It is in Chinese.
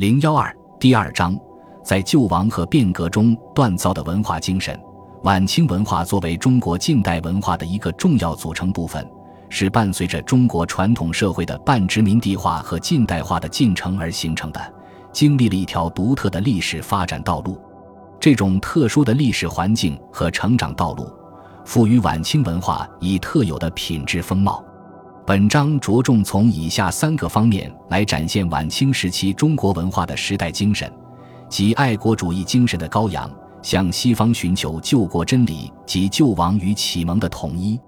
零幺二第二章，在救亡和变革中锻造的文化精神。晚清文化作为中国近代文化的一个重要组成部分，是伴随着中国传统社会的半殖民地化和近代化的进程而形成的，经历了一条独特的历史发展道路。这种特殊的历史环境和成长道路，赋予晚清文化以特有的品质风貌。本章着重从以下三个方面来展现晚清时期中国文化的时代精神，即爱国主义精神的高扬，向西方寻求救国真理及救亡与启蒙的统一。